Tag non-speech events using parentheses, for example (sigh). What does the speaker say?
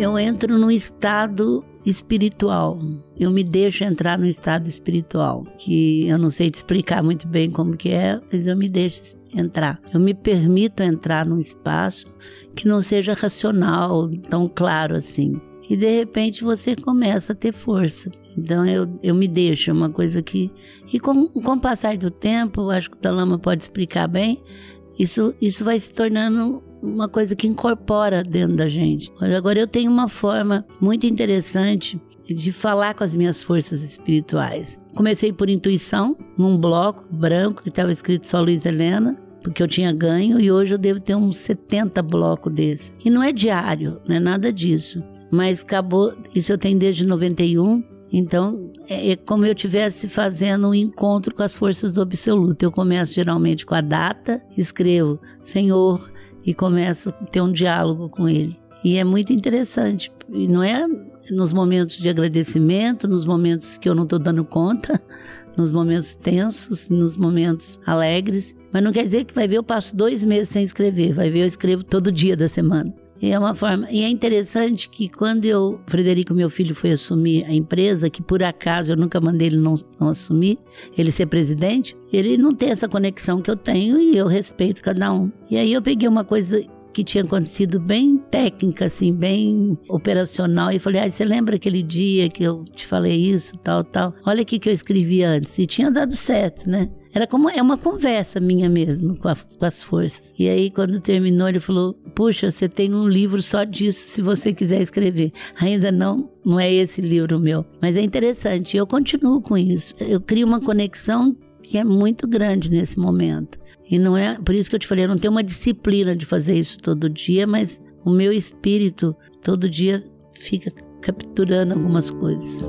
eu entro num estado espiritual. Eu me deixo entrar no estado espiritual, que eu não sei te explicar muito bem como que é, mas eu me deixo entrar. Eu me permito entrar num espaço que não seja racional, tão claro assim. E de repente você começa a ter força. Então eu, eu me deixo, é uma coisa que. E com, com o passar do tempo, acho que o Dalama pode explicar bem, isso, isso vai se tornando uma coisa que incorpora dentro da gente. Agora eu tenho uma forma muito interessante de falar com as minhas forças espirituais. Comecei por intuição, num bloco branco que estava escrito só Luiz Helena, porque eu tinha ganho e hoje eu devo ter uns 70 blocos desse. E não é diário, não é nada disso. Mas acabou, isso eu tenho desde 91, então, é, é como eu estivesse fazendo um encontro com as forças do absoluto. Eu começo geralmente com a data, escrevo Senhor e começo a ter um diálogo com ele. E é muito interessante. E não é nos momentos de agradecimento, nos momentos que eu não estou dando conta, (laughs) nos momentos tensos, nos momentos alegres. Mas não quer dizer que vai ver eu passo dois meses sem escrever. Vai ver eu escrevo todo dia da semana. E é uma forma. E é interessante que quando eu, Frederico, meu filho, foi assumir a empresa, que por acaso eu nunca mandei ele não, não assumir, ele ser presidente, ele não tem essa conexão que eu tenho e eu respeito cada um. E aí eu peguei uma coisa que tinha acontecido bem técnica, assim, bem operacional. E falei, ah, você lembra aquele dia que eu te falei isso, tal, tal? Olha aqui que eu escrevi antes. E tinha dado certo, né? Era como é uma conversa minha mesmo com, a, com, as forças. E aí, quando terminou, ele falou: Puxa, você tem um livro só disso se você quiser escrever. Ainda não, não é esse livro meu. Mas é interessante, eu continuo com isso. Eu crio uma conexão que é muito grande nesse momento. E não é por isso que eu te falei, eu não tenho uma disciplina de fazer isso todo dia, mas o meu espírito todo dia fica capturando algumas coisas.